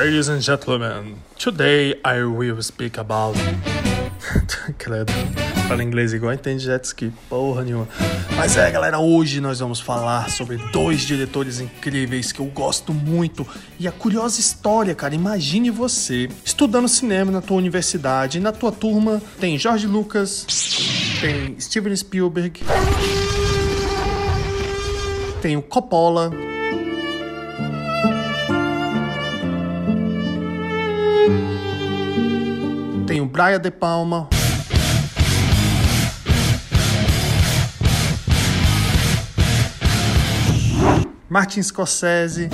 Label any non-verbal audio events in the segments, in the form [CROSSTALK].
Ladies and gentlemen, today I will speak about. [LAUGHS] Credo. Fala inglês igual entende jet ski, porra nenhuma. Mas é, galera, hoje nós vamos falar sobre dois diretores incríveis que eu gosto muito. E a curiosa história, cara, imagine você estudando cinema na tua universidade, e na tua turma tem George Lucas, tem Steven Spielberg, tem o Coppola, Brian De Palma. Martin Scorsese.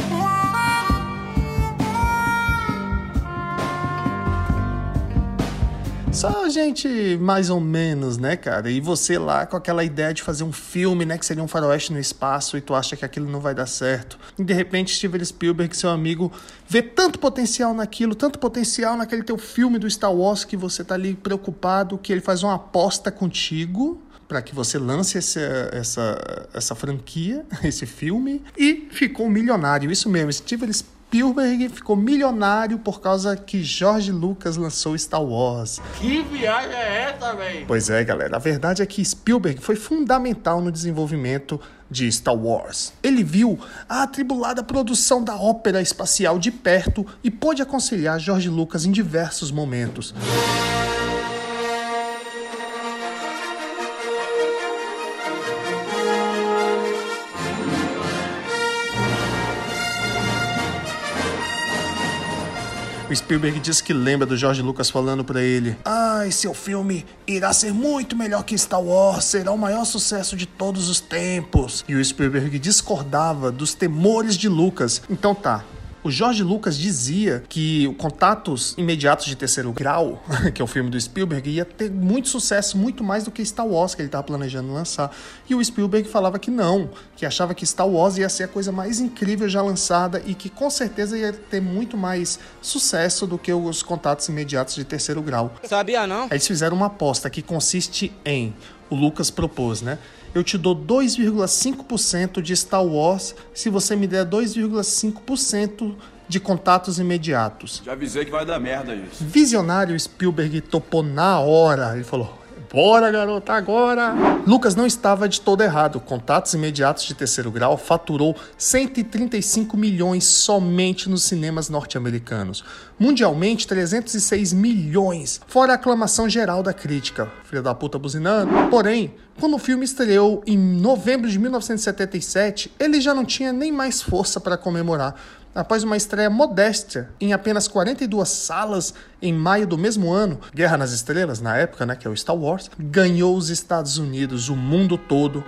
Só gente mais ou menos, né, cara? E você lá com aquela ideia de fazer um filme, né, que seria um faroeste no espaço e tu acha que aquilo não vai dar certo. E de repente Steven Spielberg, seu amigo, vê tanto potencial naquilo, tanto potencial naquele teu filme do Star Wars que você tá ali preocupado que ele faz uma aposta contigo para que você lance essa, essa, essa franquia, [LAUGHS] esse filme, e ficou milionário. Isso mesmo, Steven Spielberg ficou milionário por causa que George Lucas lançou Star Wars. Que viagem é essa, velho? Pois é, galera. A verdade é que Spielberg foi fundamental no desenvolvimento de Star Wars. Ele viu a atribulada produção da ópera espacial de perto e pôde aconselhar George Lucas em diversos momentos. Spielberg diz que lembra do George Lucas falando para ele: "Ai, seu filme irá ser muito melhor que Star Wars, será o maior sucesso de todos os tempos". E o Spielberg discordava dos temores de Lucas. Então tá, o George Lucas dizia que o Contatos Imediatos de Terceiro Grau, [LAUGHS] que é o filme do Spielberg, ia ter muito sucesso, muito mais do que Star Wars que ele estava planejando lançar. E o Spielberg falava que não, que achava que Star Wars ia ser a coisa mais incrível já lançada e que com certeza ia ter muito mais sucesso do que os Contatos Imediatos de Terceiro Grau. Sabia não? Aí eles fizeram uma aposta que consiste em o Lucas propôs, né? Eu te dou 2,5% de Star Wars se você me der 2,5% de contatos imediatos. Já avisei que vai dar merda isso. Visionário Spielberg topou na hora. Ele falou: Bora, garota, agora! Lucas não estava de todo errado. Contatos imediatos de terceiro grau faturou 135 milhões somente nos cinemas norte-americanos. Mundialmente, 306 milhões, fora a aclamação geral da crítica. Filha da puta buzinando. Porém, quando o filme estreou em novembro de 1977, ele já não tinha nem mais força para comemorar após uma estreia modesta em apenas 42 salas em maio do mesmo ano, Guerra nas Estrelas, na época, né, que é o Star Wars, ganhou os Estados Unidos, o mundo todo.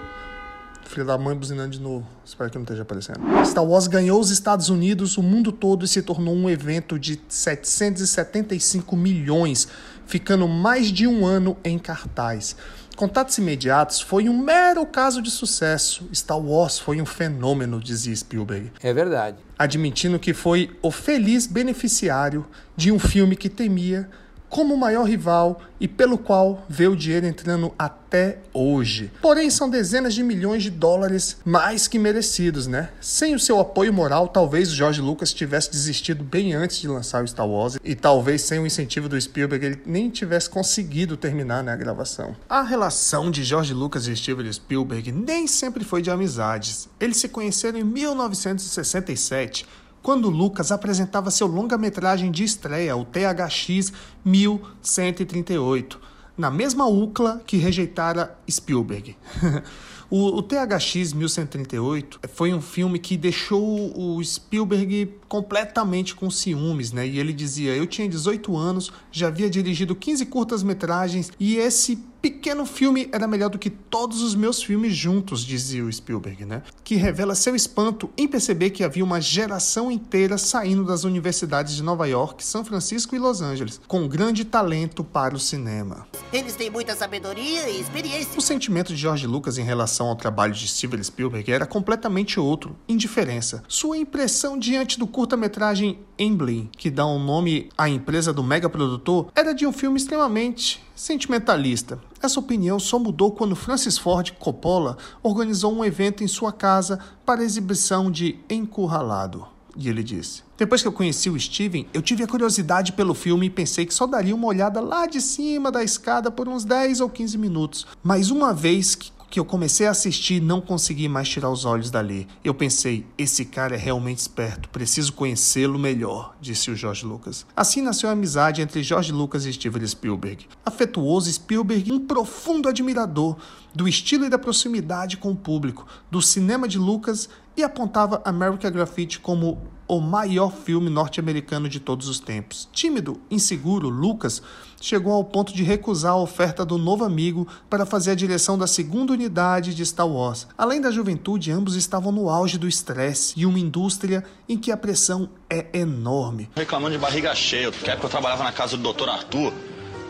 Filho da mãe buzinando de novo. Espero que não esteja aparecendo. Star Wars ganhou os Estados Unidos, o mundo todo e se tornou um evento de 775 milhões, ficando mais de um ano em cartaz. Contatos Imediatos foi um mero caso de sucesso. Star Wars foi um fenômeno, dizia Spielberg. É verdade. Admitindo que foi o feliz beneficiário de um filme que temia como o maior rival e pelo qual vê o dinheiro entrando até hoje. Porém, são dezenas de milhões de dólares mais que merecidos, né? Sem o seu apoio moral, talvez o George Lucas tivesse desistido bem antes de lançar o Star Wars e talvez sem o incentivo do Spielberg ele nem tivesse conseguido terminar né, a gravação. A relação de George Lucas e Steven Spielberg nem sempre foi de amizades. Eles se conheceram em 1967 quando Lucas apresentava seu longa-metragem de estreia, o THX 1138, na mesma UCLA que rejeitara Spielberg. [LAUGHS] o, o THX 1138 foi um filme que deixou o Spielberg completamente com ciúmes, né? E ele dizia: Eu tinha 18 anos, já havia dirigido 15 curtas-metragens e esse pequeno filme era melhor do que todos os meus filmes juntos, dizia o Spielberg, né? Que revela seu espanto em perceber que havia uma geração inteira saindo das universidades de Nova York, São Francisco e Los Angeles, com grande talento para o cinema. Eles têm muita sabedoria e experiência. O sentimento de George Lucas em relação ao trabalho de Steven Spielberg era completamente outro, indiferença. Sua impressão diante do curta-metragem Emblem, que dá um nome à empresa do mega produtor, era de um filme extremamente sentimentalista. Essa opinião só mudou quando Francis Ford Coppola organizou um evento em sua casa para exibição de Encurralado. E ele disse: Depois que eu conheci o Steven, eu tive a curiosidade pelo filme e pensei que só daria uma olhada lá de cima da escada por uns 10 ou 15 minutos. Mas uma vez que que eu comecei a assistir não consegui mais tirar os olhos dali. Eu pensei, esse cara é realmente esperto, preciso conhecê-lo melhor, disse o George Lucas. Assim nasceu a amizade entre George Lucas e Steven Spielberg. Afetuoso, Spielberg, um profundo admirador do estilo e da proximidade com o público, do cinema de Lucas e apontava American Graffiti como o maior filme norte-americano de todos os tempos. Tímido, inseguro, Lucas chegou ao ponto de recusar a oferta do novo amigo para fazer a direção da segunda unidade de Star Wars. Além da juventude, ambos estavam no auge do estresse e uma indústria em que a pressão é enorme. Reclamando de barriga cheia, que época eu trabalhava na casa do Dr. Arthur.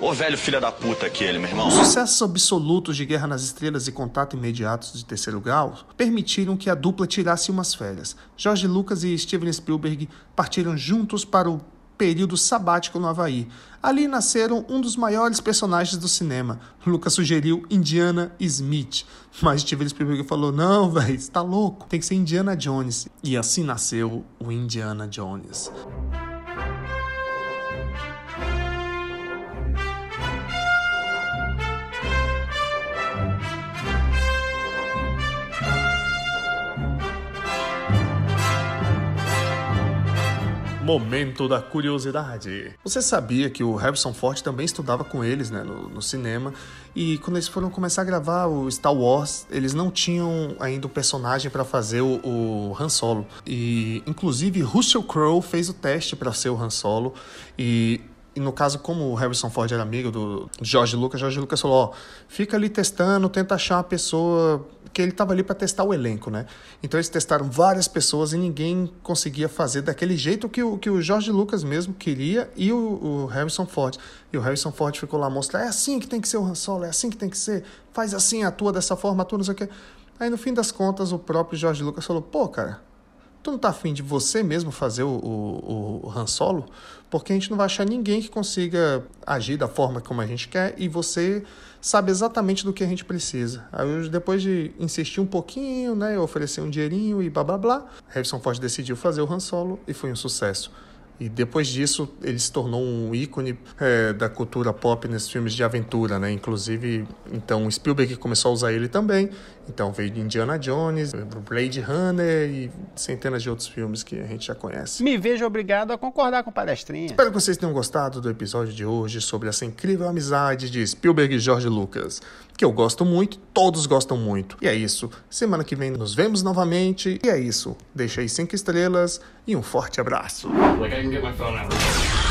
Ô velho filho da puta aquele, meu irmão. Sucessos absolutos de Guerra nas Estrelas e Contato Imediatos de Terceiro Grau permitiram que a dupla tirasse umas férias. George Lucas e Steven Spielberg partiram juntos para o período sabático no Havaí. Ali nasceram um dos maiores personagens do cinema. Lucas sugeriu Indiana Smith, mas Steven Spielberg falou: "Não, velho, está louco. Tem que ser Indiana Jones". E assim nasceu o Indiana Jones. Momento da curiosidade. Você sabia que o Harrison Ford também estudava com eles né, no, no, cinema? E quando eles foram começar a gravar o Star Wars, eles não tinham ainda o personagem para fazer o, o, Han Solo. E inclusive Russell Crowe fez o teste para ser o Han Solo. E e no caso, como o Harrison Ford era amigo do George Lucas, George Lucas falou: ó, fica ali testando, tenta achar uma pessoa. Que ele estava ali para testar o elenco, né? Então eles testaram várias pessoas e ninguém conseguia fazer daquele jeito que o, que o George Lucas mesmo queria e o, o Harrison Ford. E o Harrison Ford ficou lá mostrar: é assim que tem que ser o Han Solo, é assim que tem que ser, faz assim, atua dessa forma, atua não sei o quê. Aí no fim das contas, o próprio George Lucas falou: pô, cara, Tu não tá afim de você mesmo fazer o, o, o Han Solo? Porque a gente não vai achar ninguém que consiga agir da forma como a gente quer e você sabe exatamente do que a gente precisa. Aí depois de insistir um pouquinho, né, oferecer um dinheirinho e blá blá blá, Harrison Ford decidiu fazer o Han Solo e foi um sucesso. E depois disso, ele se tornou um ícone é, da cultura pop nesses filmes de aventura, né? Inclusive, então Spielberg começou a usar ele também. Então veio de Indiana Jones, Blade Runner e centenas de outros filmes que a gente já conhece. Me vejo obrigado a concordar com palestrinha. Espero que vocês tenham gostado do episódio de hoje sobre essa incrível amizade de Spielberg e George Lucas, que eu gosto muito, todos gostam muito. E é isso. Semana que vem nos vemos novamente. E é isso. Deixa aí cinco estrelas e um forte abraço. Like